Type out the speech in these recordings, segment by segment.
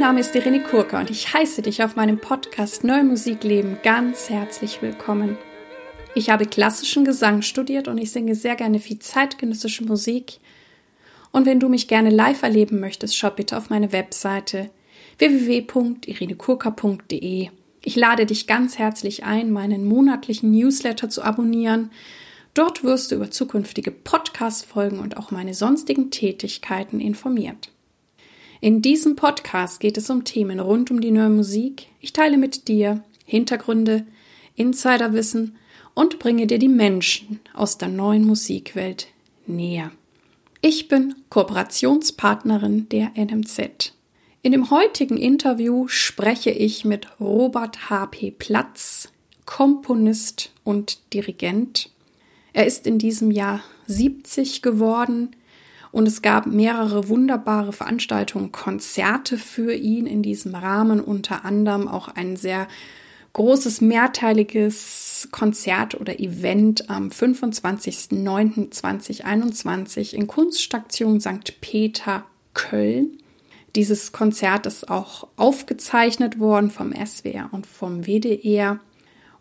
Name ist Irene Kurka und ich heiße dich auf meinem Podcast Neue Musik Leben ganz herzlich willkommen. Ich habe klassischen Gesang studiert und ich singe sehr gerne viel zeitgenössische Musik. Und wenn du mich gerne live erleben möchtest, schau bitte auf meine Webseite www.irenekurka.de. Ich lade dich ganz herzlich ein, meinen monatlichen Newsletter zu abonnieren. Dort wirst du über zukünftige Podcast-Folgen und auch meine sonstigen Tätigkeiten informiert. In diesem Podcast geht es um Themen rund um die neue Musik. Ich teile mit dir Hintergründe, Insiderwissen und bringe dir die Menschen aus der neuen Musikwelt näher. Ich bin Kooperationspartnerin der NMZ. In dem heutigen Interview spreche ich mit Robert H.P. Platz, Komponist und Dirigent. Er ist in diesem Jahr 70 geworden und es gab mehrere wunderbare Veranstaltungen, Konzerte für ihn in diesem Rahmen, unter anderem auch ein sehr großes mehrteiliges Konzert oder Event am 25.09.2021 in Kunststation St. Peter Köln. Dieses Konzert ist auch aufgezeichnet worden vom SWR und vom WDR.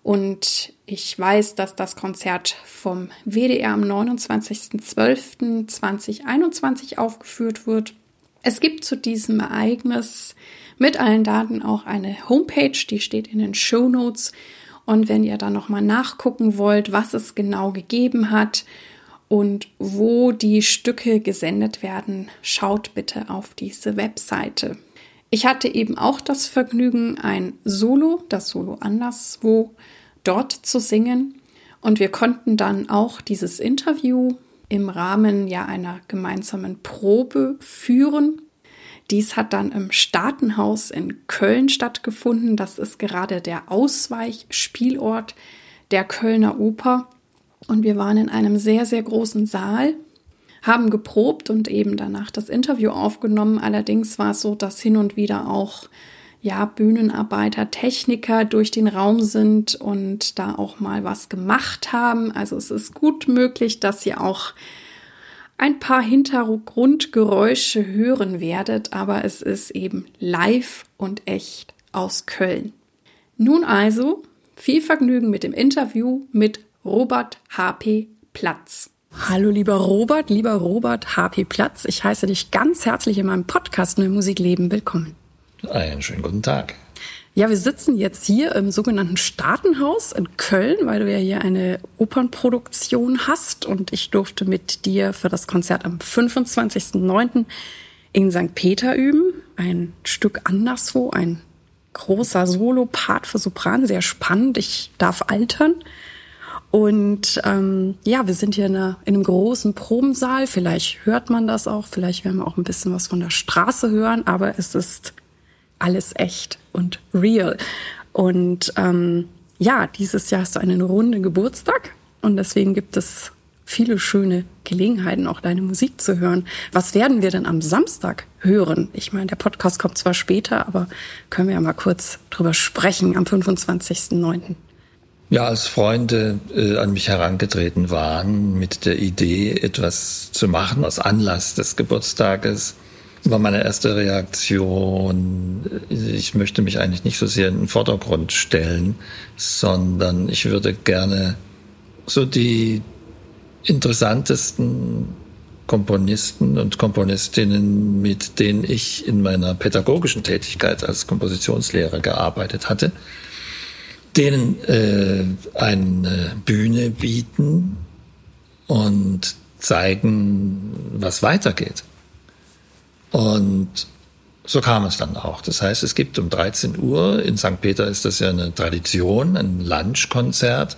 Und ich weiß, dass das Konzert vom WDR am 29.12.2021 aufgeführt wird. Es gibt zu diesem Ereignis mit allen Daten auch eine Homepage, die steht in den Show Notes. Und wenn ihr da nochmal nachgucken wollt, was es genau gegeben hat und wo die Stücke gesendet werden, schaut bitte auf diese Webseite. Ich hatte eben auch das Vergnügen, ein Solo, das Solo anderswo, dort zu singen. Und wir konnten dann auch dieses Interview im Rahmen ja einer gemeinsamen Probe führen. Dies hat dann im Staatenhaus in Köln stattgefunden. Das ist gerade der Ausweichspielort der Kölner Oper. Und wir waren in einem sehr, sehr großen Saal, haben geprobt und eben danach das Interview aufgenommen. Allerdings war es so, dass hin und wieder auch ja, Bühnenarbeiter, Techniker durch den Raum sind und da auch mal was gemacht haben. Also es ist gut möglich, dass ihr auch ein paar Hintergrundgeräusche hören werdet, aber es ist eben live und echt aus Köln. Nun also viel Vergnügen mit dem Interview mit Robert H.P. Platz. Hallo lieber Robert, lieber Robert H.P. Platz, ich heiße dich ganz herzlich in meinem Podcast Neue Musik Leben willkommen. Einen schönen guten Tag. Ja, wir sitzen jetzt hier im sogenannten Staatenhaus in Köln, weil du ja hier eine Opernproduktion hast und ich durfte mit dir für das Konzert am 25.09. in St. Peter üben. Ein Stück anderswo, ein großer Solo-Part für Sopran, sehr spannend. Ich darf altern. Und ähm, ja, wir sind hier in, einer, in einem großen Probensaal. Vielleicht hört man das auch, vielleicht werden wir auch ein bisschen was von der Straße hören, aber es ist alles echt und real. Und ähm, ja, dieses Jahr hast du einen runden Geburtstag und deswegen gibt es viele schöne Gelegenheiten, auch deine Musik zu hören. Was werden wir denn am Samstag hören? Ich meine, der Podcast kommt zwar später, aber können wir ja mal kurz drüber sprechen am 25.09. Ja, als Freunde äh, an mich herangetreten waren mit der Idee, etwas zu machen aus Anlass des Geburtstages, war meine erste Reaktion, ich möchte mich eigentlich nicht so sehr in den Vordergrund stellen, sondern ich würde gerne so die interessantesten Komponisten und Komponistinnen, mit denen ich in meiner pädagogischen Tätigkeit als Kompositionslehrer gearbeitet hatte, denen äh, eine Bühne bieten und zeigen, was weitergeht. Und so kam es dann auch. Das heißt, es gibt um 13 Uhr, in St. Peter ist das ja eine Tradition, ein Lunchkonzert.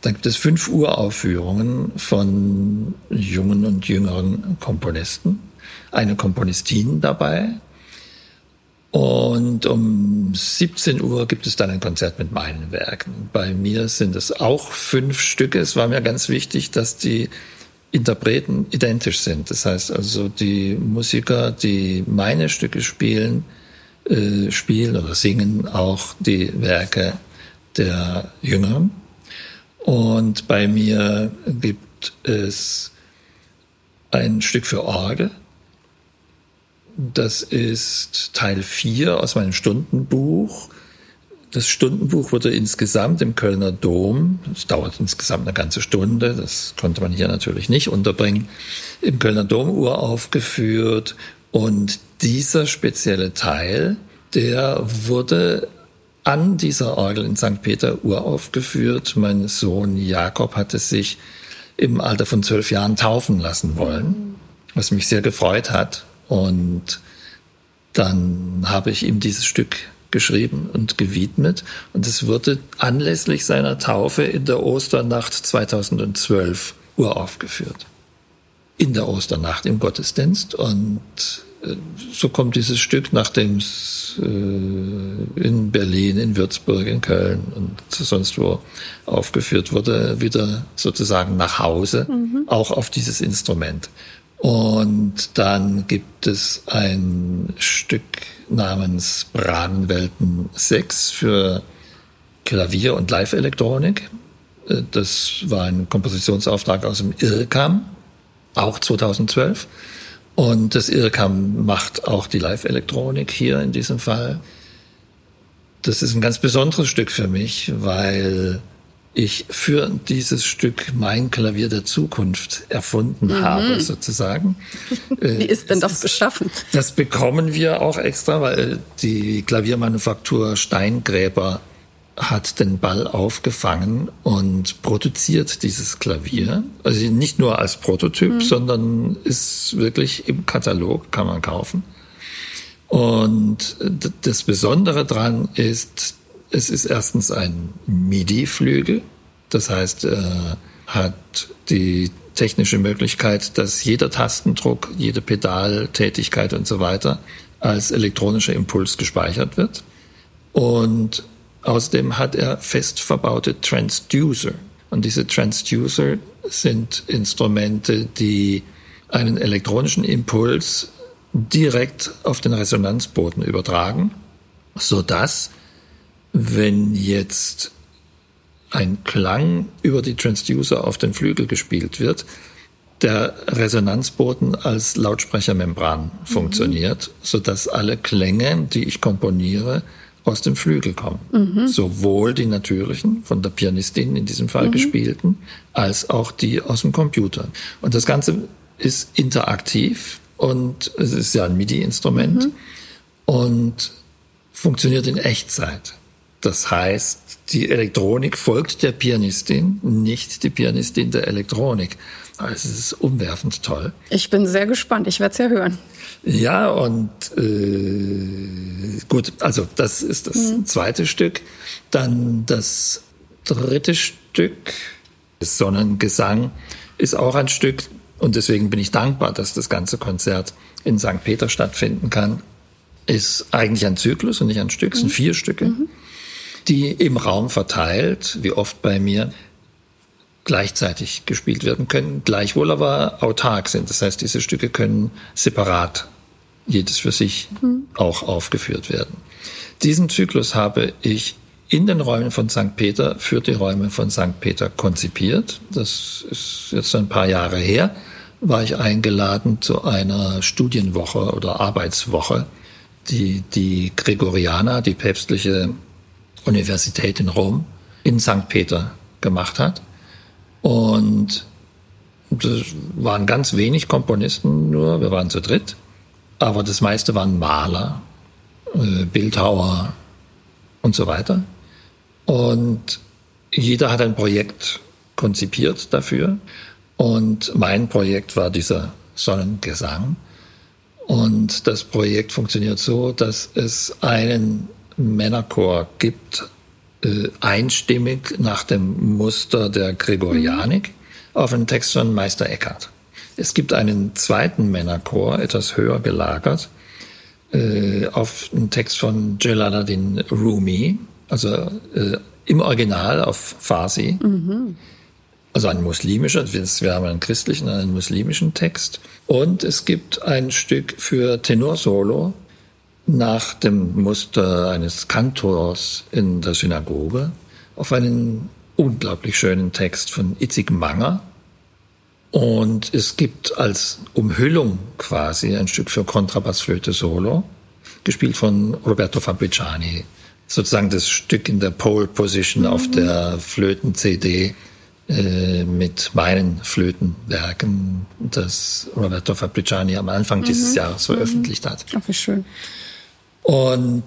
Da gibt es 5 Uhr Aufführungen von jungen und jüngeren Komponisten. Eine Komponistin dabei. Und um 17 Uhr gibt es dann ein Konzert mit meinen Werken. Bei mir sind es auch fünf Stücke. Es war mir ganz wichtig, dass die Interpreten identisch sind. Das heißt also, die Musiker, die meine Stücke spielen, äh, spielen oder singen auch die Werke der Jüngeren. Und bei mir gibt es ein Stück für Orgel, Das ist Teil 4 aus meinem Stundenbuch. Das Stundenbuch wurde insgesamt im Kölner Dom, es dauert insgesamt eine ganze Stunde, das konnte man hier natürlich nicht unterbringen, im Kölner Dom uraufgeführt. Und dieser spezielle Teil, der wurde an dieser Orgel in St. Peter uraufgeführt. Mein Sohn Jakob hatte sich im Alter von zwölf Jahren taufen lassen wollen, was mich sehr gefreut hat. Und dann habe ich ihm dieses Stück geschrieben und gewidmet. Und es wurde anlässlich seiner Taufe in der Osternacht 2012 uraufgeführt. In der Osternacht im Gottesdienst. Und äh, so kommt dieses Stück, nachdem es äh, in Berlin, in Würzburg, in Köln und sonst wo aufgeführt wurde, wieder sozusagen nach Hause, mhm. auch auf dieses Instrument. Und dann gibt es ein Stück namens Brahmenwelten 6 für Klavier und Live-Elektronik. Äh, das war ein Kompositionsauftrag aus dem IRCAM, auch 2012. Und das IRCAM macht auch die Live-Elektronik hier in diesem Fall. Das ist ein ganz besonderes Stück für mich, weil ich für dieses Stück mein Klavier der Zukunft erfunden mhm. habe, sozusagen. Wie ist denn das beschaffen? Das bekommen wir auch extra, weil die Klaviermanufaktur Steingräber hat den Ball aufgefangen und produziert dieses Klavier. Also nicht nur als Prototyp, mhm. sondern ist wirklich im Katalog, kann man kaufen. Und das Besondere dran ist, es ist erstens ein MIDI-Flügel, das heißt, er hat die technische Möglichkeit, dass jeder Tastendruck, jede Pedaltätigkeit und so weiter als elektronischer Impuls gespeichert wird. Und außerdem hat er fest verbaute Transducer. Und diese Transducer sind Instrumente, die einen elektronischen Impuls direkt auf den Resonanzboden übertragen, so dass wenn jetzt ein Klang über die Transducer auf den Flügel gespielt wird, der Resonanzboden als Lautsprechermembran mhm. funktioniert, so dass alle Klänge, die ich komponiere, aus dem Flügel kommen. Mhm. Sowohl die natürlichen, von der Pianistin in diesem Fall mhm. gespielten, als auch die aus dem Computer. Und das Ganze ist interaktiv und es ist ja ein MIDI-Instrument mhm. und funktioniert in Echtzeit. Das heißt, die Elektronik folgt der Pianistin, nicht die Pianistin der Elektronik. Also es ist umwerfend toll. Ich bin sehr gespannt. Ich werde es ja hören. Ja, und äh, gut, also das ist das mhm. zweite Stück. Dann das dritte Stück, Sonnengesang, ist auch ein Stück, und deswegen bin ich dankbar, dass das ganze Konzert in St. Peter stattfinden kann. Ist eigentlich ein Zyklus und nicht ein Stück, es sind mhm. vier Stücke. Mhm die im Raum verteilt, wie oft bei mir, gleichzeitig gespielt werden können, gleichwohl aber autark sind. Das heißt, diese Stücke können separat, jedes für sich, mhm. auch aufgeführt werden. Diesen Zyklus habe ich in den Räumen von St. Peter für die Räume von St. Peter konzipiert. Das ist jetzt ein paar Jahre her. War ich eingeladen zu einer Studienwoche oder Arbeitswoche, die die Gregorianer, die päpstliche Universität in Rom in St. Peter gemacht hat. Und das waren ganz wenig Komponisten nur, wir waren zu dritt, aber das meiste waren Maler, äh, Bildhauer und so weiter. Und jeder hat ein Projekt konzipiert dafür. Und mein Projekt war dieser Sonnengesang. Und das Projekt funktioniert so, dass es einen Männerchor gibt, äh, einstimmig nach dem Muster der Gregorianik mhm. auf einen Text von Meister Eckhart. Es gibt einen zweiten Männerchor, etwas höher gelagert, äh, auf einen Text von Jalaluddin Rumi, also äh, im Original auf Farsi. Mhm. Also ein muslimischer, wir haben einen christlichen, einen muslimischen Text. Und es gibt ein Stück für Tenorsolo nach dem Muster eines Kantors in der Synagoge auf einen unglaublich schönen Text von Itzig Manger. Und es gibt als Umhüllung quasi ein Stück für Kontrabassflöte Solo, gespielt von Roberto Fabriciani. Sozusagen das Stück in der Pole Position mhm. auf der Flöten-CD äh, mit meinen Flötenwerken, das Roberto Fabriciani am Anfang mhm. dieses Jahres veröffentlicht hat. Ach, wie schön. Und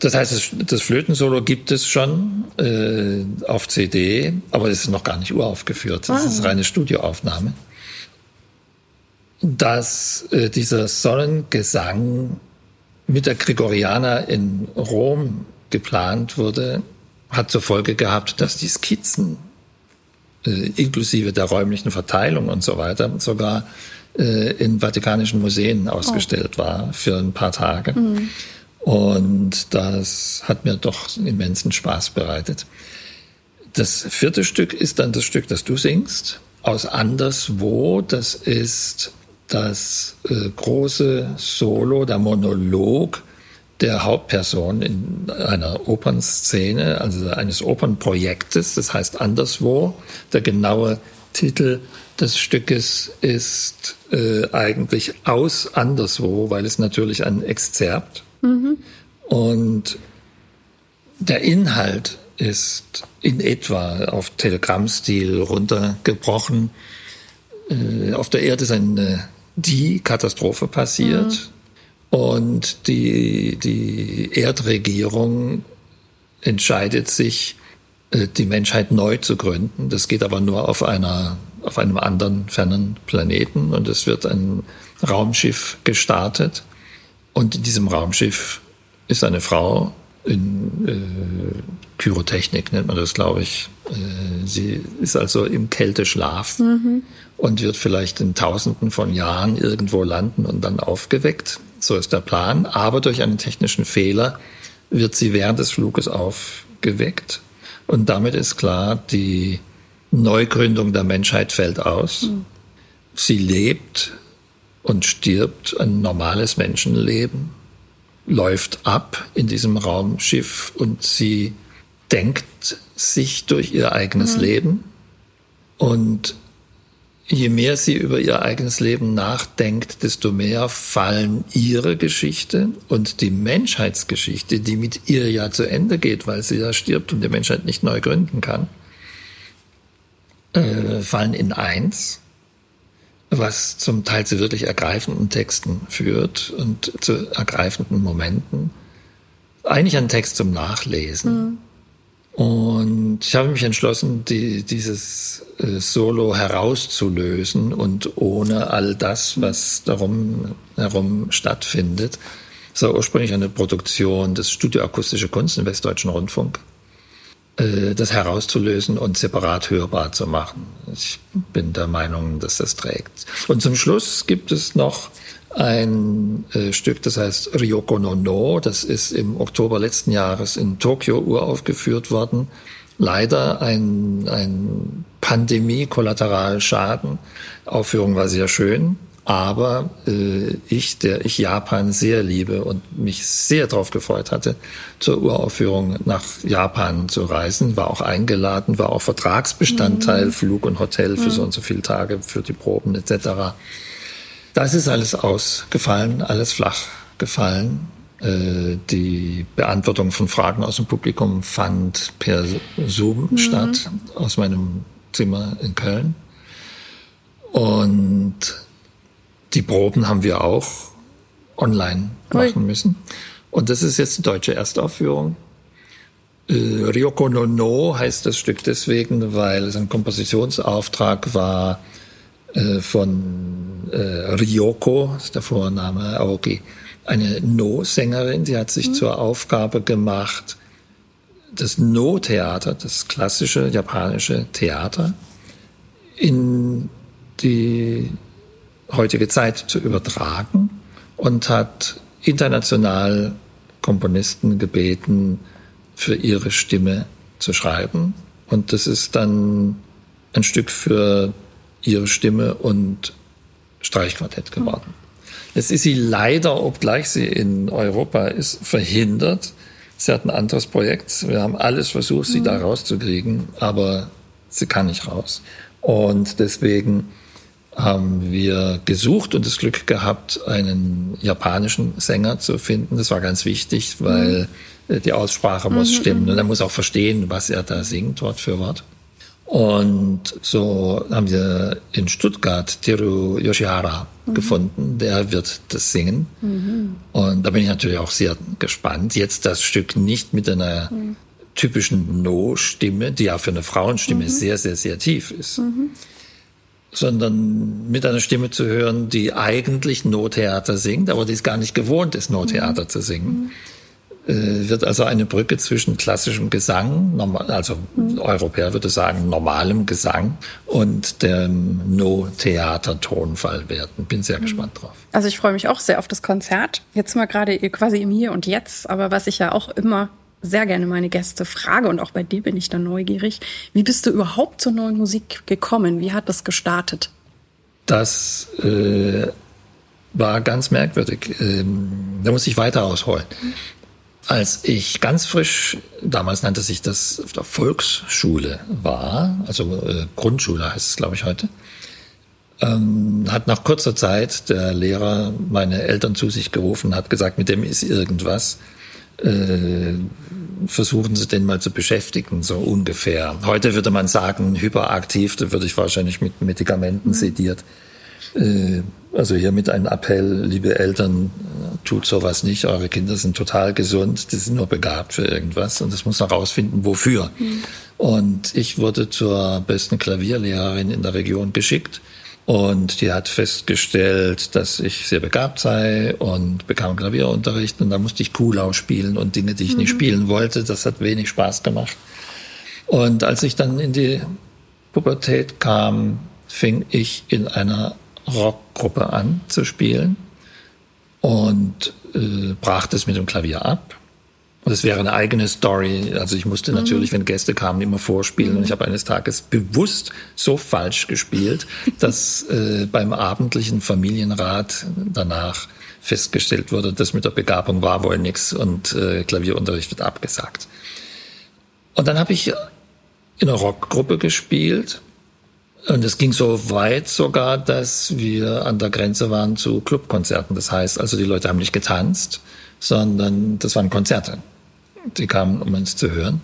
das heißt, das, Flötensolo gibt es schon äh, auf CD, aber es ist noch gar nicht uraufgeführt. Das ah. ist reine Studioaufnahme. Dass äh, dieser Sonnengesang mit der Gregorianer in Rom geplant wurde, hat zur Folge gehabt, dass die Skizzen äh, inklusive der räumlichen Verteilung und so weiter sogar äh, in vatikanischen Museen ausgestellt oh. war für ein paar Tage. Mhm. Und das hat mir doch immensen Spaß bereitet. Das vierte Stück ist dann das Stück, das du singst, aus Anderswo. Das ist das äh, große Solo, der Monolog der Hauptperson in einer Opernszene, also eines Opernprojektes, das heißt Anderswo. Der genaue Titel des Stückes ist äh, eigentlich aus Anderswo, weil es natürlich ein Exzerpt Mhm. Und der Inhalt ist in etwa auf Telegrammstil runtergebrochen. Äh, auf der Erde ist eine die Katastrophe passiert mhm. und die, die Erdregierung entscheidet sich, äh, die Menschheit neu zu gründen. Das geht aber nur auf einer, auf einem anderen fernen Planeten und es wird ein Raumschiff gestartet und in diesem Raumschiff ist eine Frau in äh, Pyrotechnik, nennt man das, glaube ich. Äh, sie ist also im Kälteschlaf mhm. und wird vielleicht in Tausenden von Jahren irgendwo landen und dann aufgeweckt. So ist der Plan. Aber durch einen technischen Fehler wird sie während des Fluges aufgeweckt. Und damit ist klar, die Neugründung der Menschheit fällt aus. Mhm. Sie lebt und stirbt ein normales Menschenleben, läuft ab in diesem Raumschiff und sie denkt sich durch ihr eigenes mhm. Leben und je mehr sie über ihr eigenes Leben nachdenkt, desto mehr fallen ihre Geschichte und die Menschheitsgeschichte, die mit ihr ja zu Ende geht, weil sie ja stirbt und die Menschheit nicht neu gründen kann, äh, fallen in eins was zum Teil zu wirklich ergreifenden Texten führt und zu ergreifenden Momenten. Eigentlich ein Text zum Nachlesen. Mhm. Und ich habe mich entschlossen, die, dieses äh, Solo herauszulösen und ohne all das, was darum herum stattfindet. Es war ursprünglich eine Produktion des Studio Akustische Kunst im Westdeutschen Rundfunk. Äh, das herauszulösen und separat hörbar zu machen. Ich bin der Meinung, dass das trägt. Und zum Schluss gibt es noch ein äh, Stück, das heißt Ryoko no No. Das ist im Oktober letzten Jahres in Tokio uraufgeführt worden. Leider ein, ein Pandemie-Kollateralschaden. Aufführung war sehr schön. Aber äh, ich, der ich Japan sehr liebe und mich sehr darauf gefreut hatte, zur Uraufführung nach Japan zu reisen, war auch eingeladen, war auch Vertragsbestandteil, mhm. Flug und Hotel für mhm. so und so viele Tage, für die Proben etc. Das ist alles ausgefallen, alles flach gefallen. Äh, die Beantwortung von Fragen aus dem Publikum fand per Zoom mhm. statt, aus meinem Zimmer in Köln. Und die Proben haben wir auch online machen Ui. müssen. Und das ist jetzt die deutsche Erstaufführung. Äh, Ryoko no No heißt das Stück deswegen, weil es ein Kompositionsauftrag war äh, von äh, Ryoko, das ist der Vorname Aoki, eine No-Sängerin, die hat sich mhm. zur Aufgabe gemacht, das No-Theater, das klassische japanische Theater, in die heutige Zeit zu übertragen und hat international Komponisten gebeten, für ihre Stimme zu schreiben. Und das ist dann ein Stück für ihre Stimme und Streichquartett geworden. Jetzt ist sie leider, obgleich sie in Europa ist, verhindert. Sie hat ein anderes Projekt. Wir haben alles versucht, sie mhm. da rauszukriegen, aber sie kann nicht raus. Und deswegen haben wir gesucht und das Glück gehabt, einen japanischen Sänger zu finden. Das war ganz wichtig, weil mhm. die Aussprache muss mhm. stimmen mhm. und er muss auch verstehen, was er da singt, Wort für Wort. Und so haben wir in Stuttgart Teru Yoshihara mhm. gefunden, der wird das singen. Mhm. Und da bin ich natürlich auch sehr gespannt. Jetzt das Stück nicht mit einer mhm. typischen No-Stimme, die ja für eine Frauenstimme mhm. sehr, sehr, sehr tief ist, mhm. Sondern mit einer Stimme zu hören, die eigentlich No-Theater singt, aber die es gar nicht gewohnt ist, No-Theater mhm. zu singen äh, wird also eine Brücke zwischen klassischem Gesang, also mhm. Europäer würde sagen normalem Gesang und dem No-Theater-Tonfall werden. Bin sehr mhm. gespannt drauf. Also ich freue mich auch sehr auf das Konzert. Jetzt mal gerade quasi im Hier und Jetzt, aber was ich ja auch immer sehr gerne meine Gäste frage und auch bei dir bin ich dann neugierig. Wie bist du überhaupt zur neuen Musik gekommen? Wie hat das gestartet? Das äh, war ganz merkwürdig. Ähm, da muss ich weiter ausholen. Als ich ganz frisch, damals nannte sich das auf der Volksschule war, also äh, Grundschule heißt es, glaube ich, heute, ähm, hat nach kurzer Zeit der Lehrer meine Eltern zu sich gerufen, hat gesagt, mit dem ist irgendwas. Äh, versuchen Sie den mal zu beschäftigen, so ungefähr. Heute würde man sagen, hyperaktiv, da würde ich wahrscheinlich mit Medikamenten mhm. sediert. Äh, also hiermit ein Appell, liebe Eltern, tut sowas nicht. Eure Kinder sind total gesund, die sind nur begabt für irgendwas und es muss noch rausfinden, wofür. Mhm. Und ich wurde zur besten Klavierlehrerin in der Region geschickt. Und die hat festgestellt, dass ich sehr begabt sei und bekam Klavierunterricht. Und da musste ich Kuhlau spielen und Dinge, die ich mhm. nicht spielen wollte. Das hat wenig Spaß gemacht. Und als ich dann in die Pubertät kam, fing ich in einer Rockgruppe an zu spielen und äh, brach das mit dem Klavier ab. Und es wäre eine eigene Story. Also ich musste mhm. natürlich, wenn Gäste kamen, immer vorspielen. Mhm. Und ich habe eines Tages bewusst so falsch gespielt, dass äh, beim abendlichen Familienrat danach festgestellt wurde, das mit der Begabung war wohl nichts und äh, Klavierunterricht wird abgesagt. Und dann habe ich in einer Rockgruppe gespielt und es ging so weit sogar, dass wir an der Grenze waren zu Clubkonzerten. Das heißt, also die Leute haben nicht getanzt, sondern das waren Konzerte. Die kamen, um uns zu hören.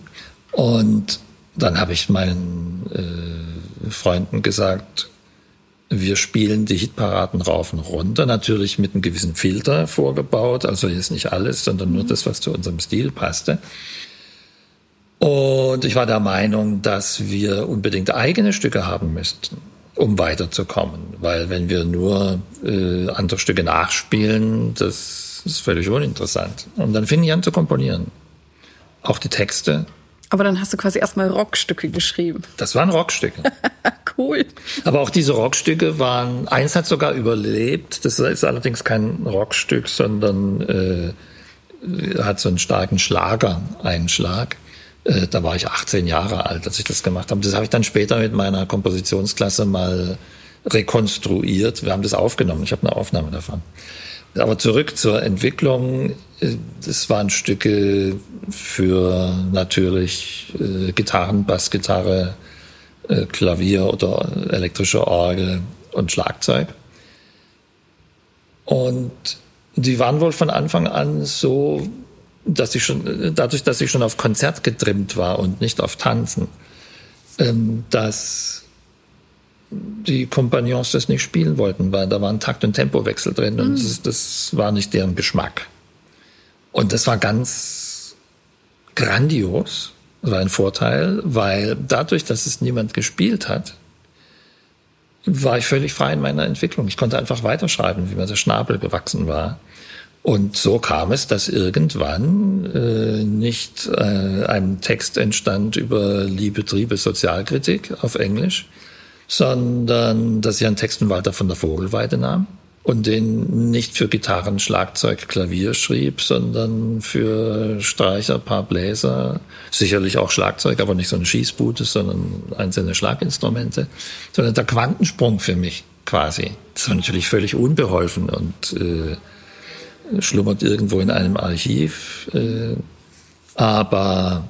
Und dann habe ich meinen äh, Freunden gesagt, wir spielen die Hitparaden rauf und runter, natürlich mit einem gewissen Filter vorgebaut, also jetzt nicht alles, sondern nur das, was zu unserem Stil passte. Und ich war der Meinung, dass wir unbedingt eigene Stücke haben müssten, um weiterzukommen. Weil wenn wir nur äh, andere Stücke nachspielen, das ist völlig uninteressant. Und dann fing ich an zu komponieren. Auch die Texte. Aber dann hast du quasi erstmal Rockstücke geschrieben. Das waren Rockstücke. cool. Aber auch diese Rockstücke waren, eins hat sogar überlebt. Das ist allerdings kein Rockstück, sondern äh, hat so einen starken Schlager-Einschlag. Äh, da war ich 18 Jahre alt, als ich das gemacht habe. Das habe ich dann später mit meiner Kompositionsklasse mal rekonstruiert. Wir haben das aufgenommen. Ich habe eine Aufnahme davon. Aber zurück zur Entwicklung. Äh, das waren Stücke für natürlich äh, Gitarren, Bassgitarre, Klavier oder elektrische Orgel und Schlagzeug. Und die waren wohl von Anfang an so dass ich schon, dadurch, dass ich schon auf Konzert getrimmt war und nicht auf Tanzen, ähm, dass die Kompagnons das nicht spielen wollten, weil da war ein Takt- und Tempowechsel drin und mhm. das, das war nicht deren Geschmack. Und das war ganz grandios, das war ein Vorteil, weil dadurch, dass es niemand gespielt hat, war ich völlig frei in meiner Entwicklung. Ich konnte einfach weiterschreiben, wie mir der Schnabel gewachsen war. Und so kam es, dass irgendwann äh, nicht äh, ein Text entstand über Liebe, Triebe, Sozialkritik auf Englisch, sondern dass ich einen Text von Walter von der Vogelweide nahm und den nicht für Gitarren, Schlagzeug, Klavier schrieb, sondern für Streicher, paar Bläser, sicherlich auch Schlagzeug, aber nicht so eine Schießbute, sondern einzelne Schlaginstrumente, sondern der Quantensprung für mich quasi. Das war natürlich völlig unbeholfen und äh, schlummert irgendwo in einem Archiv. Äh, aber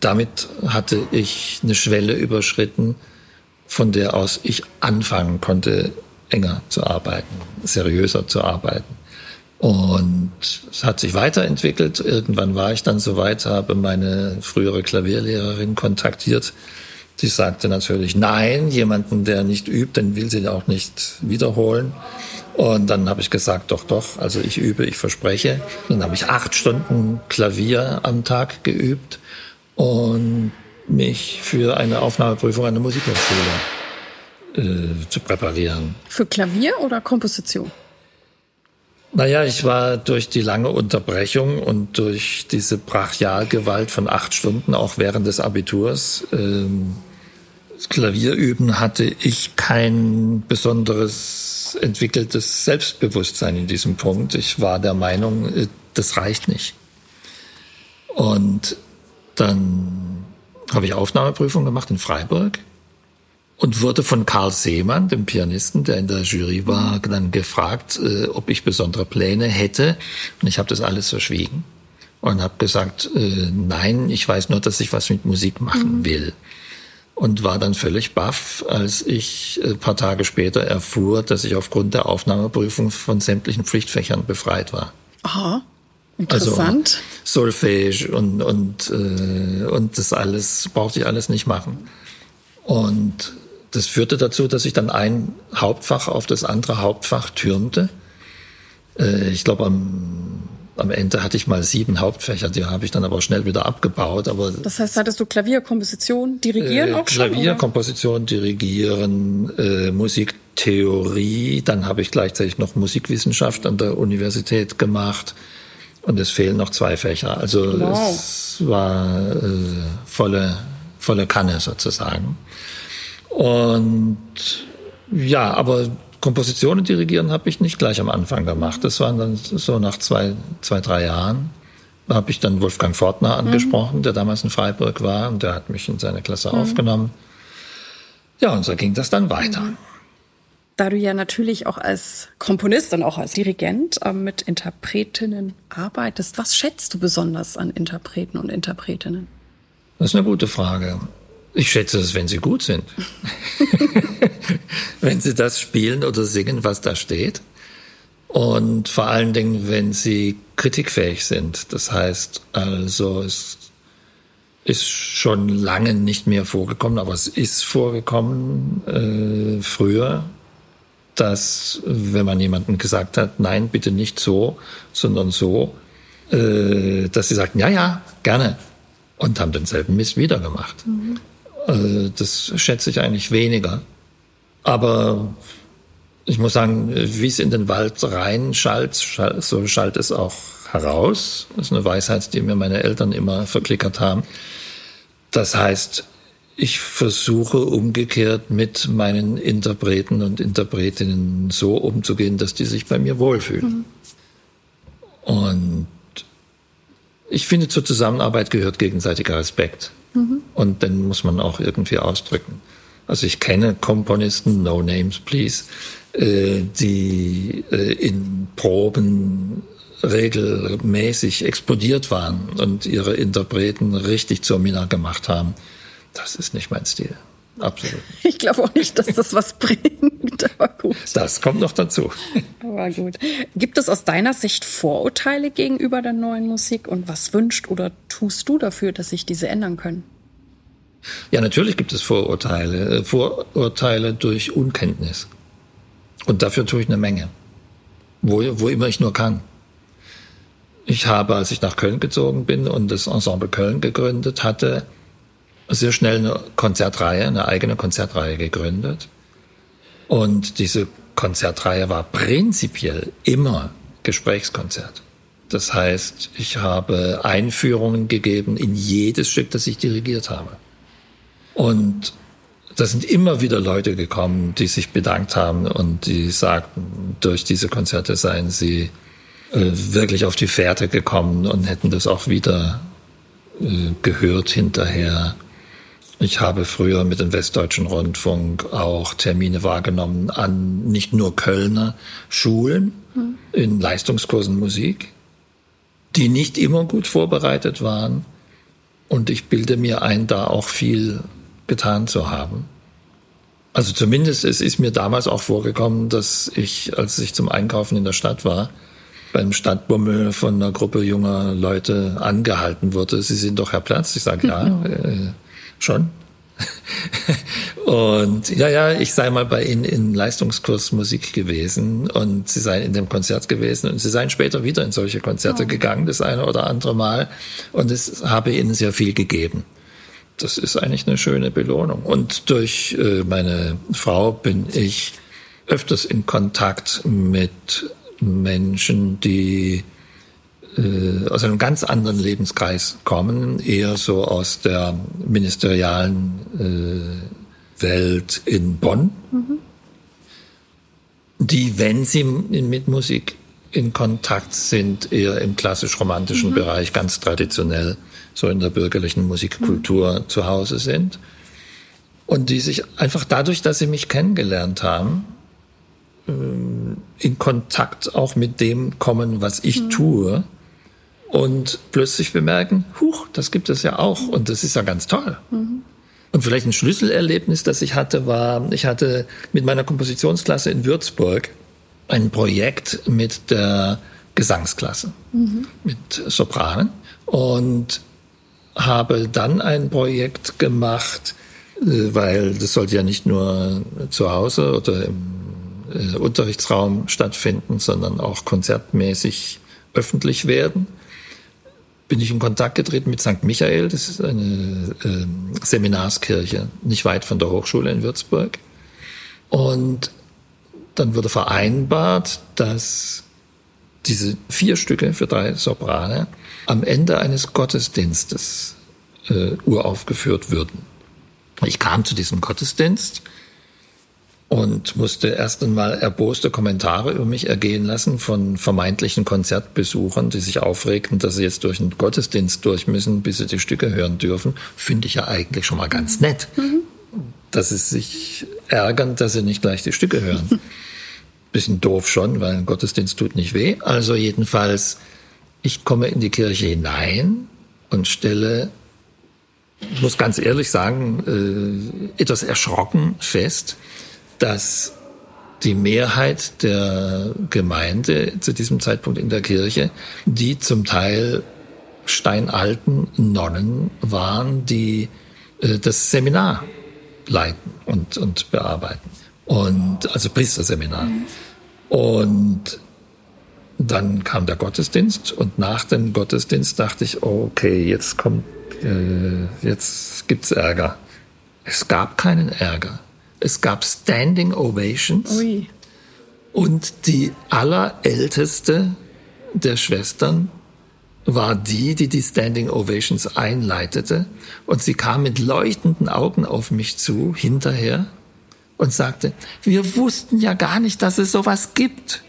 damit hatte ich eine Schwelle überschritten, von der aus ich anfangen konnte, enger zu arbeiten, seriöser zu arbeiten. Und es hat sich weiterentwickelt. Irgendwann war ich dann soweit, habe meine frühere Klavierlehrerin kontaktiert. Sie sagte natürlich nein, jemanden, der nicht übt, den will sie auch nicht wiederholen. Und dann habe ich gesagt, doch, doch, also ich übe, ich verspreche. Dann habe ich acht Stunden Klavier am Tag geübt und mich für eine Aufnahmeprüfung an der Musikhochschule äh, zu präparieren. Für Klavier oder Komposition? Naja, ich war durch die lange Unterbrechung und durch diese Brachialgewalt von acht Stunden, auch während des Abiturs, ähm, das Klavierüben, hatte ich kein besonderes entwickeltes Selbstbewusstsein in diesem Punkt. Ich war der Meinung, äh, das reicht nicht. Und dann habe ich Aufnahmeprüfung gemacht in Freiburg und wurde von Karl Seemann, dem Pianisten, der in der Jury war, dann gefragt, äh, ob ich besondere Pläne hätte. Und ich habe das alles verschwiegen und habe gesagt, äh, nein, ich weiß nur, dass ich was mit Musik machen mhm. will. Und war dann völlig baff, als ich ein äh, paar Tage später erfuhr, dass ich aufgrund der Aufnahmeprüfung von sämtlichen Pflichtfächern befreit war. Aha. Interessant. Also Solfège und, und, äh, und das alles brauchte ich alles nicht machen. Und das führte dazu, dass ich dann ein Hauptfach auf das andere Hauptfach türmte. Äh, ich glaube, am, am Ende hatte ich mal sieben Hauptfächer, die habe ich dann aber schnell wieder abgebaut. Aber das heißt, hattest du Klavier, Komposition, Dirigieren äh, auch schon? Klavier, Komposition, Dirigieren, äh, Musiktheorie. Dann habe ich gleichzeitig noch Musikwissenschaft an der Universität gemacht. Und es fehlen noch zwei Fächer. Also wow. es war äh, volle, volle Kanne sozusagen. Und ja, aber Kompositionen dirigieren habe ich nicht gleich am Anfang gemacht. Das waren dann so nach zwei, zwei drei Jahren. Da habe ich dann Wolfgang Fortner mhm. angesprochen, mhm. der damals in Freiburg war und der hat mich in seine Klasse mhm. aufgenommen. Ja, und so ging das dann weiter. Mhm. Da du ja natürlich auch als Komponist und auch als Dirigent äh, mit Interpretinnen arbeitest, was schätzt du besonders an Interpreten und Interpretinnen? Das ist eine gute Frage. Ich schätze es, wenn sie gut sind. wenn sie das spielen oder singen, was da steht. Und vor allen Dingen, wenn sie kritikfähig sind. Das heißt also, es ist schon lange nicht mehr vorgekommen, aber es ist vorgekommen äh, früher, dass wenn man jemandem gesagt hat, nein, bitte nicht so, sondern so, äh, dass sie sagten, ja, ja, gerne und haben denselben Mist wieder gemacht. Mhm. Also das schätze ich eigentlich weniger. Aber ich muss sagen, wie es in den Wald rein schallt, so schallt es auch heraus. Das ist eine Weisheit, die mir meine Eltern immer verklickert haben. Das heißt, ich versuche umgekehrt mit meinen Interpreten und Interpretinnen so umzugehen, dass die sich bei mir wohlfühlen. Mhm. Und ich finde, zur Zusammenarbeit gehört gegenseitiger Respekt. Mhm. Und den muss man auch irgendwie ausdrücken. Also ich kenne Komponisten, no names please, äh, die äh, in Proben regelmäßig explodiert waren und ihre Interpreten richtig zur Mina gemacht haben. Das ist nicht mein Stil. Absolut. Ich glaube auch nicht, dass das was bringt, aber gut. Das kommt noch dazu. Aber gut. Gibt es aus deiner Sicht Vorurteile gegenüber der neuen Musik und was wünscht oder tust du dafür, dass sich diese ändern können? Ja, natürlich gibt es Vorurteile. Äh, Vorurteile durch Unkenntnis. Und dafür tue ich eine Menge. Wo, wo immer ich nur kann. Ich habe, als ich nach Köln gezogen bin und das Ensemble Köln gegründet hatte, sehr schnell eine Konzertreihe, eine eigene Konzertreihe gegründet. Und diese Konzertreihe war prinzipiell immer Gesprächskonzert. Das heißt, ich habe Einführungen gegeben in jedes Stück, das ich dirigiert habe. Und da sind immer wieder Leute gekommen, die sich bedankt haben und die sagten, durch diese Konzerte seien sie äh, wirklich auf die Fährte gekommen und hätten das auch wieder äh, gehört hinterher. Ich habe früher mit dem Westdeutschen Rundfunk auch Termine wahrgenommen an nicht nur Kölner Schulen hm. in Leistungskursen Musik, die nicht immer gut vorbereitet waren. Und ich bilde mir ein, da auch viel getan zu haben. Also zumindest es ist mir damals auch vorgekommen, dass ich, als ich zum Einkaufen in der Stadt war, beim Stadtbummel von einer Gruppe junger Leute angehalten wurde. Sie sind doch Herr Platz. Ich sage ja, äh, schon. und ja, ja, ich sei mal bei Ihnen in Leistungskurs Musik gewesen und Sie seien in dem Konzert gewesen und Sie seien später wieder in solche Konzerte oh. gegangen, das eine oder andere Mal und es habe Ihnen sehr viel gegeben. Das ist eigentlich eine schöne Belohnung. Und durch äh, meine Frau bin ich öfters in Kontakt mit Menschen, die äh, aus einem ganz anderen Lebenskreis kommen, eher so aus der ministerialen äh, Welt in Bonn, mhm. die, wenn sie mit Musik in Kontakt sind, eher im klassisch-romantischen mhm. Bereich ganz traditionell so in der bürgerlichen Musikkultur mhm. zu Hause sind. Und die sich einfach dadurch, dass sie mich kennengelernt haben, ähm, in Kontakt auch mit dem kommen, was ich mhm. tue und plötzlich bemerken, huch, das gibt es ja auch und das ist ja ganz toll. Mhm. Und vielleicht ein Schlüsselerlebnis, das ich hatte, war, ich hatte mit meiner Kompositionsklasse in Würzburg ein Projekt mit der Gesangsklasse, mhm. mit Sopranen und habe dann ein Projekt gemacht, äh, weil das sollte ja nicht nur zu Hause oder im äh, Unterrichtsraum stattfinden, sondern auch konzertmäßig öffentlich werden bin ich in Kontakt getreten mit St. Michael. Das ist eine äh, Seminarskirche, nicht weit von der Hochschule in Würzburg. Und dann wurde vereinbart, dass diese vier Stücke für drei Soprane am Ende eines Gottesdienstes äh, uraufgeführt würden. Ich kam zu diesem Gottesdienst und musste erst einmal erboste Kommentare über mich ergehen lassen von vermeintlichen Konzertbesuchern, die sich aufregten, dass sie jetzt durch einen Gottesdienst durch müssen, bis sie die Stücke hören dürfen. Finde ich ja eigentlich schon mal ganz nett, mhm. dass sie sich ärgern, dass sie nicht gleich die Stücke hören. Bisschen doof schon, weil ein Gottesdienst tut nicht weh. Also jedenfalls, ich komme in die Kirche hinein und stelle ich muss ganz ehrlich sagen, äh, etwas erschrocken fest, dass die Mehrheit der Gemeinde zu diesem Zeitpunkt in der Kirche, die zum Teil steinalten Nonnen waren, die äh, das Seminar leiten und, und bearbeiten. Und, also Priesterseminar. Und dann kam der Gottesdienst und nach dem Gottesdienst dachte ich, okay, jetzt kommt, äh, jetzt gibt's Ärger. Es gab keinen Ärger. Es gab Standing Ovations. Ui. Und die allerälteste der Schwestern war die, die die Standing Ovations einleitete. Und sie kam mit leuchtenden Augen auf mich zu, hinterher, und sagte, wir wussten ja gar nicht, dass es sowas gibt.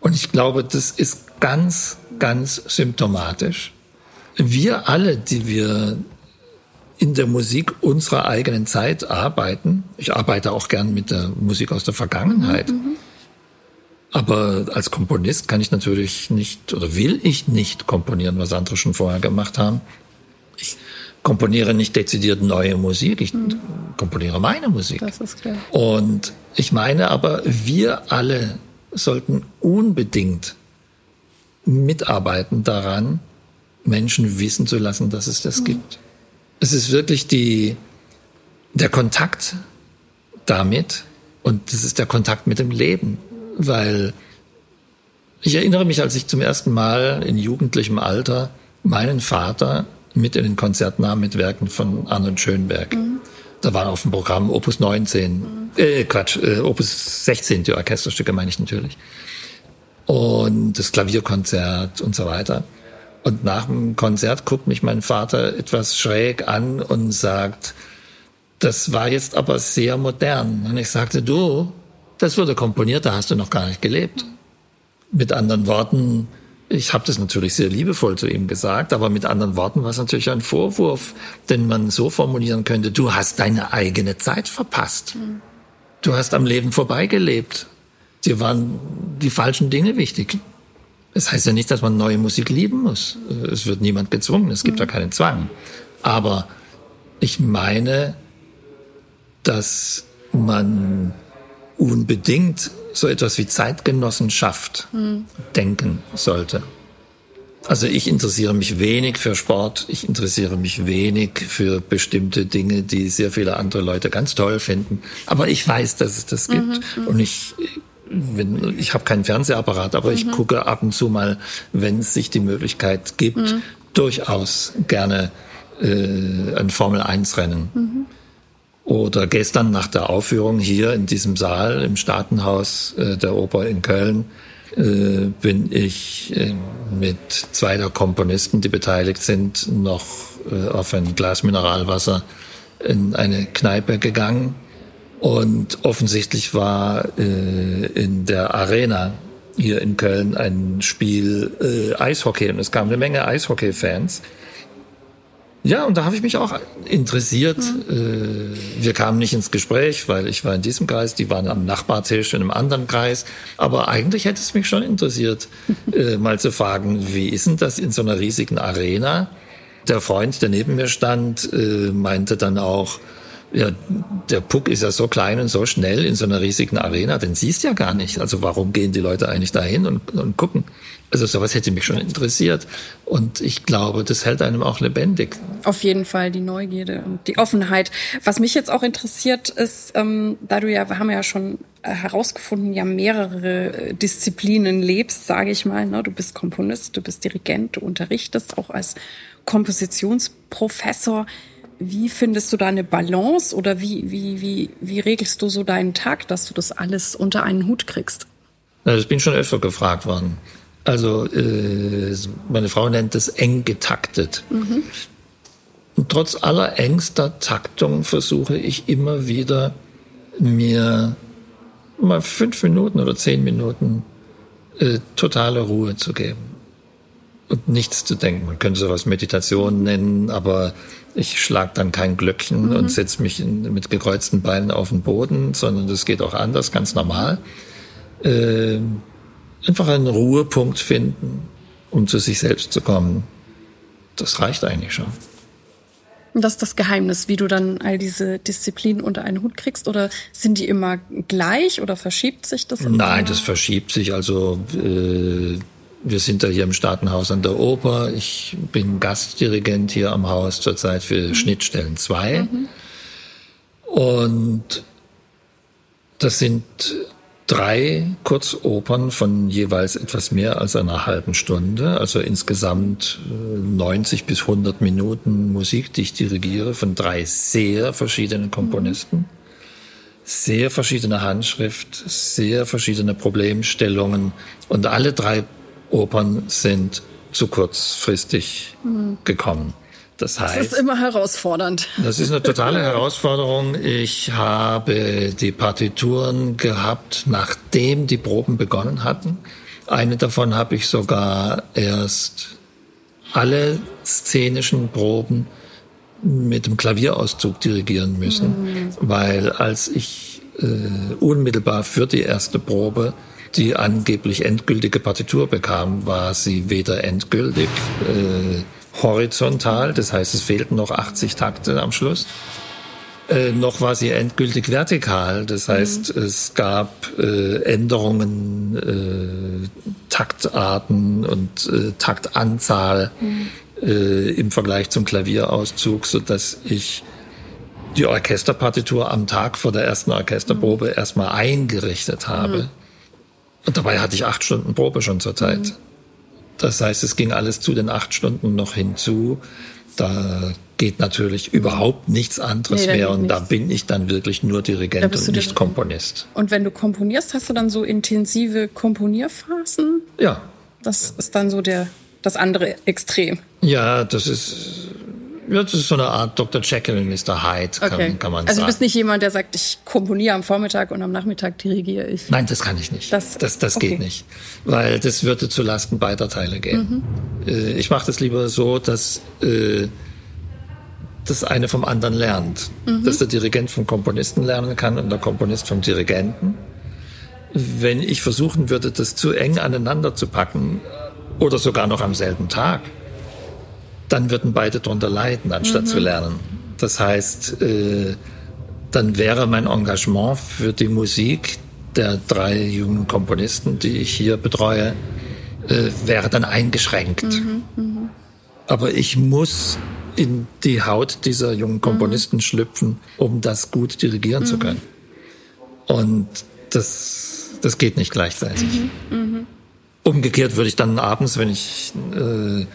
Und ich glaube, das ist ganz, ganz symptomatisch. Wir alle, die wir in der Musik unserer eigenen Zeit arbeiten. Ich arbeite auch gern mit der Musik aus der Vergangenheit. Mhm, mhm. Aber als Komponist kann ich natürlich nicht oder will ich nicht komponieren, was andere schon vorher gemacht haben. Ich komponiere nicht dezidiert neue Musik, ich mhm. komponiere meine Musik. Das ist klar. Und ich meine aber, wir alle sollten unbedingt mitarbeiten daran, Menschen wissen zu lassen, dass es das mhm. gibt es ist wirklich die, der Kontakt damit und das ist der Kontakt mit dem Leben, weil ich erinnere mich, als ich zum ersten Mal in jugendlichem Alter meinen Vater mit in den Konzert nahm mit Werken von Arnold Schönberg. Mhm. Da war auf dem Programm Opus 19, mhm. äh, Quatsch, äh, Opus 16, die Orchesterstücke meine ich natürlich. Und das Klavierkonzert und so weiter. Und nach dem Konzert guckt mich mein Vater etwas schräg an und sagt, das war jetzt aber sehr modern. Und ich sagte, du, das wurde komponiert, da hast du noch gar nicht gelebt. Mit anderen Worten, ich habe das natürlich sehr liebevoll zu ihm gesagt, aber mit anderen Worten war es natürlich ein Vorwurf, den man so formulieren könnte, du hast deine eigene Zeit verpasst. Du hast am Leben vorbeigelebt. Dir waren die falschen Dinge wichtig. Das heißt ja nicht, dass man neue Musik lieben muss. Es wird niemand gezwungen, es gibt mhm. ja keinen Zwang. Aber ich meine, dass man unbedingt so etwas wie Zeitgenossenschaft mhm. denken sollte. Also ich interessiere mich wenig für Sport, ich interessiere mich wenig für bestimmte Dinge, die sehr viele andere Leute ganz toll finden. Aber ich weiß, dass es das gibt. Mhm, mhm. und ich, wenn, ich habe keinen Fernsehapparat, aber mhm. ich gucke ab und zu mal, wenn es sich die Möglichkeit gibt, mhm. durchaus gerne äh, ein Formel-1-Rennen. Mhm. Oder gestern nach der Aufführung hier in diesem Saal im Staatenhaus äh, der Oper in Köln äh, bin ich äh, mit zwei der Komponisten, die beteiligt sind, noch äh, auf ein Glas Mineralwasser in eine Kneipe gegangen. Und offensichtlich war äh, in der Arena hier in Köln ein Spiel äh, Eishockey und es kamen eine Menge Eishockey-Fans. Ja, und da habe ich mich auch interessiert. Mhm. Wir kamen nicht ins Gespräch, weil ich war in diesem Kreis, die waren am Nachbartisch in einem anderen Kreis. Aber eigentlich hätte es mich schon interessiert, äh, mal zu fragen, wie ist denn das in so einer riesigen Arena? Der Freund, der neben mir stand, äh, meinte dann auch, ja, der Puck ist ja so klein und so schnell in so einer riesigen Arena, den siehst du ja gar nicht. Also warum gehen die Leute eigentlich dahin und, und gucken? Also sowas hätte mich schon interessiert. Und ich glaube, das hält einem auch lebendig. Auf jeden Fall die Neugierde und die Offenheit. Was mich jetzt auch interessiert ist, ähm, da du ja, wir haben ja schon äh, herausgefunden, ja mehrere äh, Disziplinen lebst, sage ich mal. Ne? Du bist Komponist, du bist Dirigent, du unterrichtest auch als Kompositionsprofessor. Wie findest du da eine Balance oder wie, wie, wie, wie regelst du so deinen Tag, dass du das alles unter einen Hut kriegst? Also ich bin schon öfter gefragt worden. Also äh, meine Frau nennt es eng getaktet. Mhm. Und trotz aller engster Taktung versuche ich immer wieder mir mal fünf Minuten oder zehn Minuten äh, totale Ruhe zu geben und nichts zu denken. Man könnte sowas Meditation nennen, aber ich schlag dann kein Glöckchen mhm. und setze mich in, mit gekreuzten Beinen auf den Boden, sondern das geht auch anders, ganz normal. Äh, einfach einen Ruhepunkt finden, um zu sich selbst zu kommen. Das reicht eigentlich schon. Und das ist das Geheimnis, wie du dann all diese Disziplinen unter einen Hut kriegst? Oder sind die immer gleich oder verschiebt sich das? Immer? Nein, das verschiebt sich. Also äh, wir sind da hier im Staatenhaus an der Oper. Ich bin Gastdirigent hier am Haus zurzeit für mhm. Schnittstellen 2. Mhm. Und das sind drei Kurzopern von jeweils etwas mehr als einer halben Stunde, also insgesamt 90 äh, bis 100 Minuten Musik, die ich dirigiere von drei sehr verschiedenen Komponisten. Sehr verschiedene Handschrift, sehr verschiedene Problemstellungen und alle drei Opern sind zu kurzfristig mhm. gekommen. Das heißt. Das ist immer herausfordernd. Das ist eine totale Herausforderung. Ich habe die Partituren gehabt, nachdem die Proben begonnen hatten. Eine davon habe ich sogar erst alle szenischen Proben mit dem Klavierauszug dirigieren müssen, mhm. weil als ich äh, unmittelbar für die erste Probe die angeblich endgültige Partitur bekam, war sie weder endgültig äh, horizontal, das heißt es fehlten noch 80 Takte am Schluss. Äh, noch war sie endgültig vertikal, das heißt mhm. es gab äh, Änderungen, äh, Taktarten und äh, Taktanzahl mhm. Äh, im Vergleich zum Klavierauszug, so dass ich die Orchesterpartitur am Tag vor der ersten Orchesterprobe mhm. erstmal eingerichtet habe. Und dabei hatte ich acht Stunden Probe schon zur Zeit. Mhm. Das heißt, es ging alles zu den acht Stunden noch hinzu. Da geht natürlich überhaupt nichts anderes nee, mehr und nichts. da bin ich dann wirklich nur Dirigent und nicht Komponist. Und wenn du komponierst, hast du dann so intensive Komponierphasen? Ja. Das ist dann so der das andere Extrem. Ja, das ist das ist so eine Art Dr. Jekyll und Mr. Hyde, kann, okay. kann man sagen. Also du bist nicht jemand, der sagt, ich komponiere am Vormittag und am Nachmittag dirigiere ich. Nein, das kann ich nicht. Das, das, das okay. geht nicht, weil das würde zu Lasten beider Teile gehen. Mhm. Äh, ich mache das lieber so, dass äh, das eine vom anderen lernt. Mhm. Dass der Dirigent vom Komponisten lernen kann und der Komponist vom Dirigenten. Wenn ich versuchen würde, das zu eng aneinander zu packen oder sogar noch am selben Tag, dann würden beide darunter leiden, anstatt mhm. zu lernen. Das heißt, äh, dann wäre mein Engagement für die Musik der drei jungen Komponisten, die ich hier betreue, äh, wäre dann eingeschränkt. Mhm, mh. Aber ich muss in die Haut dieser jungen Komponisten mhm. schlüpfen, um das gut dirigieren mhm. zu können. Und das, das geht nicht gleichzeitig. Mhm, mh. Umgekehrt würde ich dann abends, wenn ich äh,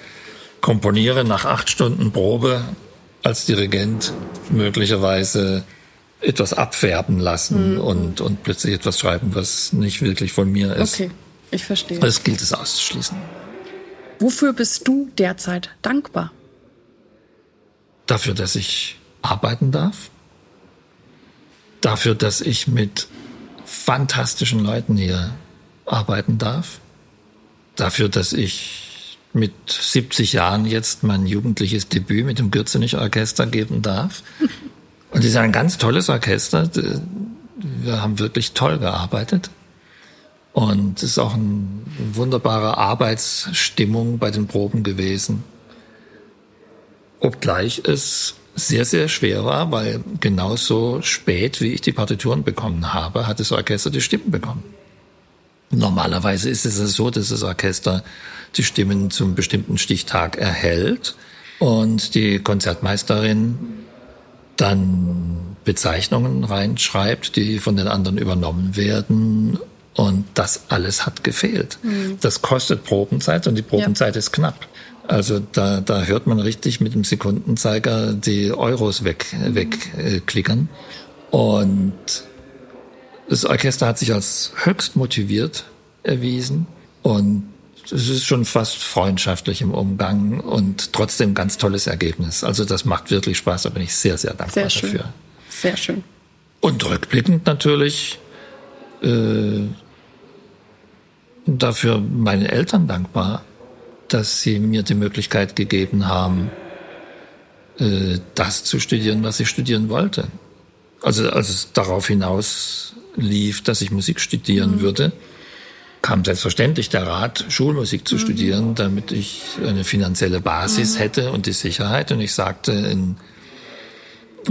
komponiere, nach acht Stunden Probe als Dirigent möglicherweise etwas abfärben lassen mhm. und, und plötzlich etwas schreiben, was nicht wirklich von mir ist. Okay, ich verstehe. Das gilt es auszuschließen. Wofür bist du derzeit dankbar? Dafür, dass ich arbeiten darf. Dafür, dass ich mit fantastischen Leuten hier arbeiten darf. Dafür, dass ich mit 70 Jahren jetzt mein jugendliches Debüt mit dem Gürzenich Orchester geben darf. Und es ist ein ganz tolles Orchester. Wir haben wirklich toll gearbeitet. Und es ist auch eine wunderbare Arbeitsstimmung bei den Proben gewesen. Obgleich es sehr, sehr schwer war, weil genauso spät, wie ich die Partituren bekommen habe, hat das Orchester die Stimmen bekommen. Normalerweise ist es so, dass das Orchester die Stimmen zum bestimmten Stichtag erhält und die Konzertmeisterin dann Bezeichnungen reinschreibt, die von den anderen übernommen werden. Und das alles hat gefehlt. Mhm. Das kostet Probenzeit und die Probenzeit ja. ist knapp. Also da, da hört man richtig mit dem Sekundenzeiger die Euros weg, mhm. wegklickern. Und das Orchester hat sich als höchst motiviert erwiesen und es ist schon fast freundschaftlich im Umgang und trotzdem ganz tolles Ergebnis. Also das macht wirklich Spaß, da bin ich sehr, sehr dankbar sehr schön. dafür. Sehr schön. Und rückblickend natürlich äh, dafür meinen Eltern dankbar, dass sie mir die Möglichkeit gegeben haben, äh, das zu studieren, was ich studieren wollte. Also als es darauf hinaus lief, dass ich Musik studieren mhm. würde, kam selbstverständlich der Rat, Schulmusik zu mhm. studieren, damit ich eine finanzielle Basis mhm. hätte und die Sicherheit. Und ich sagte in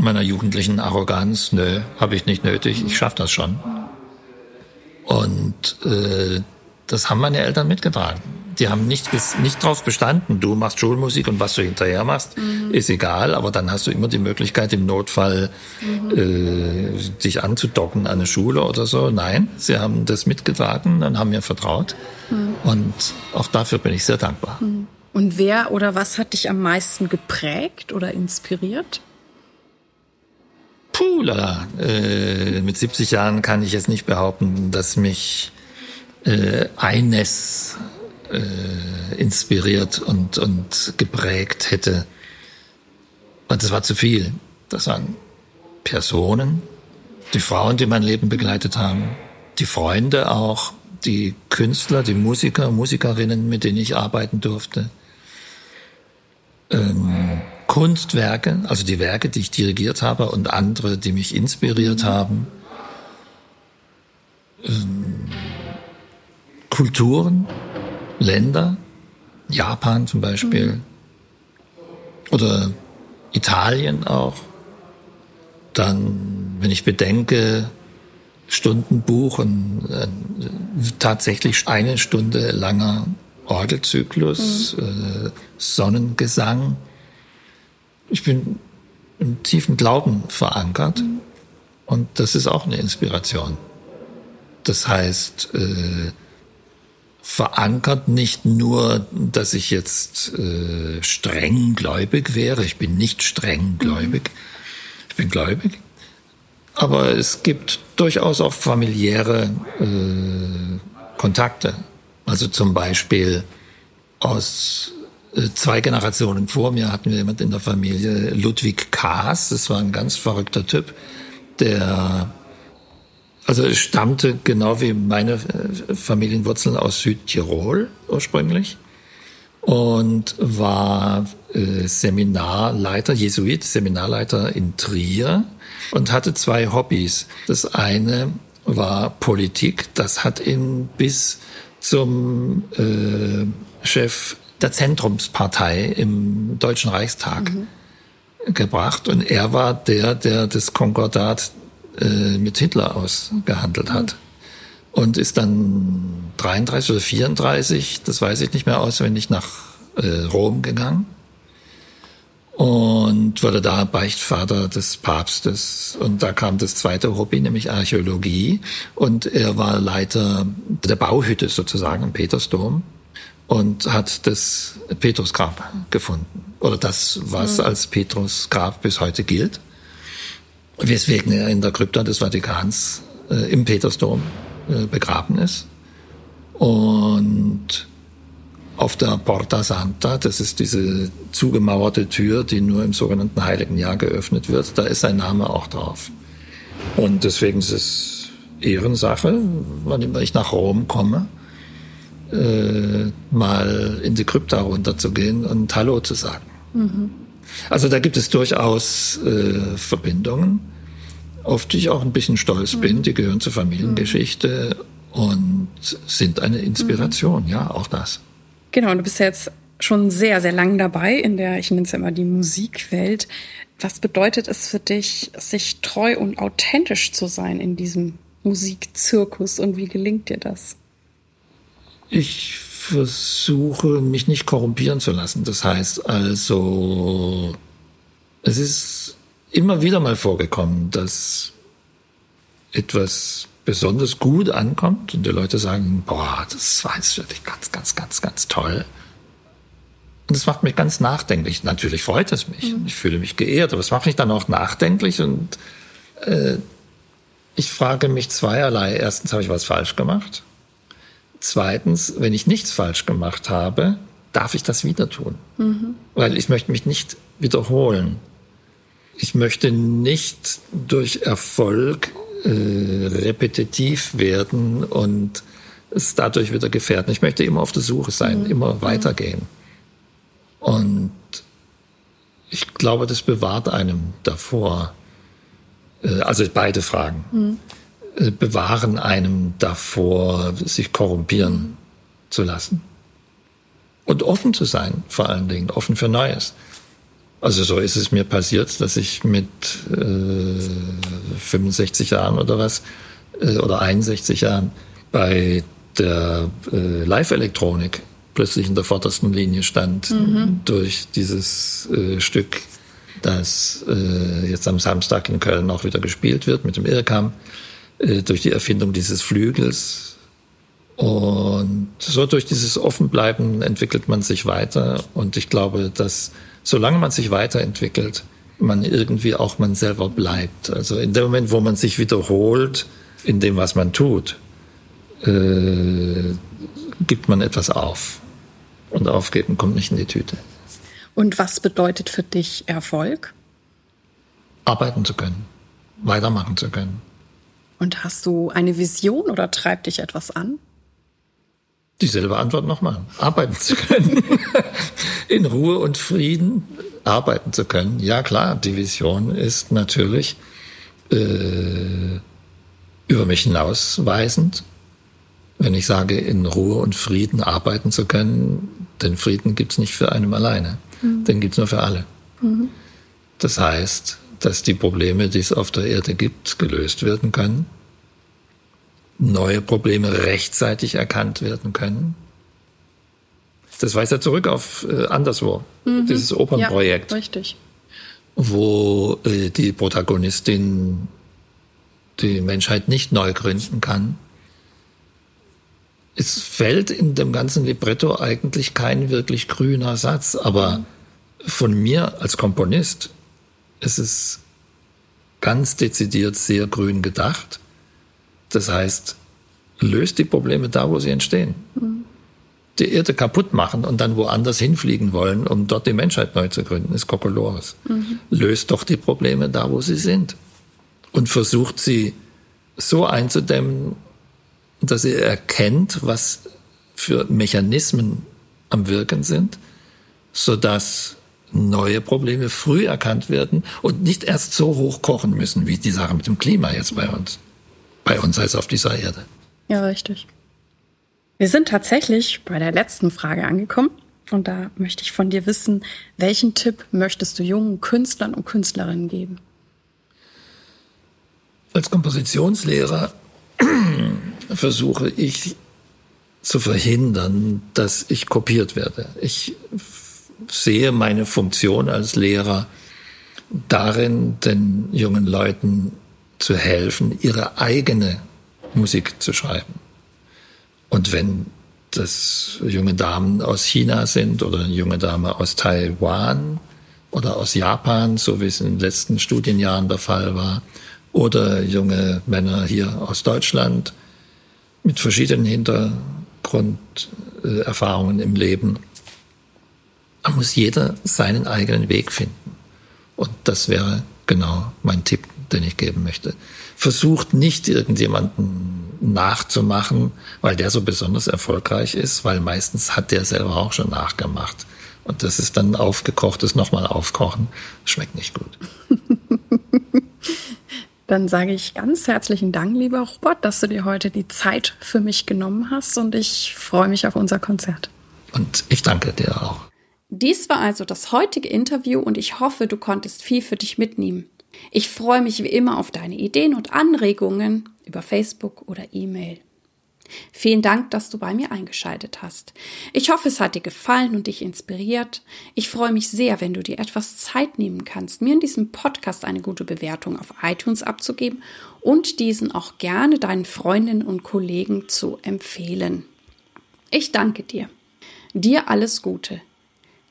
meiner jugendlichen Arroganz, nö, habe ich nicht nötig, ich schaffe das schon. Und äh, das haben meine Eltern mitgetragen die haben nicht, nicht darauf bestanden, du machst Schulmusik und was du hinterher machst, mhm. ist egal, aber dann hast du immer die Möglichkeit, im Notfall mhm. äh, dich anzudocken an eine Schule oder so. Nein, sie haben das mitgetragen und haben mir vertraut. Mhm. Und auch dafür bin ich sehr dankbar. Mhm. Und wer oder was hat dich am meisten geprägt oder inspiriert? Puh, lala. Äh, mit 70 Jahren kann ich jetzt nicht behaupten, dass mich äh, eines äh, inspiriert und, und geprägt hätte. Und das war zu viel. Das waren Personen, die Frauen, die mein Leben begleitet haben, die Freunde auch, die Künstler, die Musiker, Musikerinnen, mit denen ich arbeiten durfte. Ähm, Kunstwerke, also die Werke, die ich dirigiert habe und andere, die mich inspiriert haben. Ähm, Kulturen, Länder, Japan zum Beispiel, mhm. oder Italien auch. Dann, wenn ich bedenke, Stundenbuch und äh, tatsächlich eine Stunde langer Orgelzyklus, mhm. äh, Sonnengesang. Ich bin im tiefen Glauben verankert mhm. und das ist auch eine Inspiration. Das heißt, äh, verankert nicht nur, dass ich jetzt äh, streng gläubig wäre. Ich bin nicht streng gläubig. Mhm. Ich bin gläubig. Aber es gibt durchaus auch familiäre äh, Kontakte. Also zum Beispiel aus äh, zwei Generationen vor mir hatten wir jemand in der Familie, Ludwig Kaas. Das war ein ganz verrückter Typ, der also es stammte genau wie meine äh, Familienwurzeln aus Südtirol ursprünglich und war äh, Seminarleiter, Jesuit, Seminarleiter in Trier und hatte zwei Hobbys. Das eine war Politik, das hat ihn bis zum äh, Chef der Zentrumspartei im Deutschen Reichstag mhm. gebracht und er war der, der das Konkordat äh, mit Hitler ausgehandelt hat. Und ist dann 33 oder 34, das weiß ich nicht mehr auswendig, nach äh, Rom gegangen und wurde da Beichtvater des Papstes. Und da kam das zweite Hobby, nämlich Archäologie. Und er war Leiter der Bauhütte sozusagen im Petersdom und hat das Petrusgrab gefunden. Oder das, was mhm. als Petrusgrab bis heute gilt. Weswegen er in der Krypta des Vatikans äh, im Petersdom äh, begraben ist. Und auf der Porta Santa, das ist diese zugemauerte Tür, die nur im sogenannten Heiligen Jahr geöffnet wird, da ist sein Name auch drauf. Und deswegen ist es Ehrensache, wann immer ich nach Rom komme, äh, mal in die Krypta runterzugehen und Hallo zu sagen. Mhm. Also da gibt es durchaus äh, Verbindungen, auf die ich auch ein bisschen stolz mhm. bin. Die gehören zur Familiengeschichte mhm. und sind eine Inspiration, mhm. ja, auch das. Genau, du bist ja jetzt schon sehr, sehr lang dabei in der, ich nenne es ja immer die Musikwelt. Was bedeutet es für dich, sich treu und authentisch zu sein in diesem Musikzirkus und wie gelingt dir das? Ich versuche, mich nicht korrumpieren zu lassen. Das heißt also, es ist immer wieder mal vorgekommen, dass etwas besonders gut ankommt und die Leute sagen, boah, das war jetzt wirklich ganz, ganz, ganz, ganz toll. Und das macht mich ganz nachdenklich. Natürlich freut es mich. Mhm. Ich fühle mich geehrt, aber es macht mich dann auch nachdenklich und äh, ich frage mich zweierlei. Erstens, habe ich was falsch gemacht? Zweitens, wenn ich nichts falsch gemacht habe, darf ich das wieder tun? Mhm. Weil ich möchte mich nicht wiederholen. Ich möchte nicht durch Erfolg äh, repetitiv werden und es dadurch wieder gefährden. Ich möchte immer auf der Suche sein, mhm. immer mhm. weitergehen. Und ich glaube, das bewahrt einem davor, äh, also beide Fragen, mhm. Äh, bewahren einem davor, sich korrumpieren zu lassen. Und offen zu sein, vor allen Dingen, offen für Neues. Also so ist es mir passiert, dass ich mit äh, 65 Jahren oder was, äh, oder 61 Jahren bei der äh, Live-Elektronik plötzlich in der vordersten Linie stand mhm. durch dieses äh, Stück, das äh, jetzt am Samstag in Köln auch wieder gespielt wird mit dem Irrkam, äh, durch die Erfindung dieses Flügels. Und so durch dieses Offenbleiben entwickelt man sich weiter und ich glaube, dass solange man sich weiterentwickelt, man irgendwie auch man selber bleibt. Also in dem Moment, wo man sich wiederholt in dem, was man tut, äh, gibt man etwas auf. Und aufgeben kommt nicht in die Tüte. Und was bedeutet für dich Erfolg? Arbeiten zu können, weitermachen zu können. Und hast du eine Vision oder treibt dich etwas an? Dieselbe Antwort nochmal. Arbeiten zu können. In Ruhe und Frieden arbeiten zu können. Ja klar, die Vision ist natürlich äh, über mich hinausweisend. Wenn ich sage, in Ruhe und Frieden arbeiten zu können, den Frieden gibt's nicht für einen alleine. Mhm. Den gibt's nur für alle. Mhm. Das heißt, dass die Probleme, die es auf der Erde gibt, gelöst werden können neue Probleme rechtzeitig erkannt werden können. Das weist ja zurück auf äh, anderswo, mhm. dieses Opernprojekt. Ja, richtig. Wo äh, die Protagonistin die Menschheit nicht neu gründen kann. Es fällt in dem ganzen Libretto eigentlich kein wirklich grüner Satz, aber mhm. von mir als Komponist ist es ganz dezidiert sehr grün gedacht. Das heißt, löst die Probleme da, wo sie entstehen. Mhm. Die Erde kaputt machen und dann woanders hinfliegen wollen, um dort die Menschheit neu zu gründen, ist Kokolores. Mhm. Löst doch die Probleme da, wo sie sind. Und versucht sie so einzudämmen, dass ihr erkennt, was für Mechanismen am Wirken sind, sodass neue Probleme früh erkannt werden und nicht erst so hoch kochen müssen, wie die Sache mit dem Klima jetzt bei uns bei uns als auf dieser Erde. Ja, richtig. Wir sind tatsächlich bei der letzten Frage angekommen. Und da möchte ich von dir wissen, welchen Tipp möchtest du jungen Künstlern und Künstlerinnen geben? Als Kompositionslehrer versuche ich zu verhindern, dass ich kopiert werde. Ich sehe meine Funktion als Lehrer darin, den jungen Leuten zu helfen, ihre eigene Musik zu schreiben. Und wenn das junge Damen aus China sind oder junge Dame aus Taiwan oder aus Japan, so wie es in den letzten Studienjahren der Fall war, oder junge Männer hier aus Deutschland mit verschiedenen Hintergrunderfahrungen im Leben. Muss jeder seinen eigenen Weg finden. Und das wäre genau mein Tipp, den ich geben möchte. Versucht nicht irgendjemanden nachzumachen, weil der so besonders erfolgreich ist, weil meistens hat der selber auch schon nachgemacht. Und das ist dann aufgekochtes nochmal aufkochen. Schmeckt nicht gut. Dann sage ich ganz herzlichen Dank, lieber Robert, dass du dir heute die Zeit für mich genommen hast und ich freue mich auf unser Konzert. Und ich danke dir auch. Dies war also das heutige Interview und ich hoffe, du konntest viel für dich mitnehmen. Ich freue mich wie immer auf deine Ideen und Anregungen über Facebook oder E-Mail. Vielen Dank, dass du bei mir eingeschaltet hast. Ich hoffe, es hat dir gefallen und dich inspiriert. Ich freue mich sehr, wenn du dir etwas Zeit nehmen kannst, mir in diesem Podcast eine gute Bewertung auf iTunes abzugeben und diesen auch gerne deinen Freundinnen und Kollegen zu empfehlen. Ich danke dir. Dir alles Gute.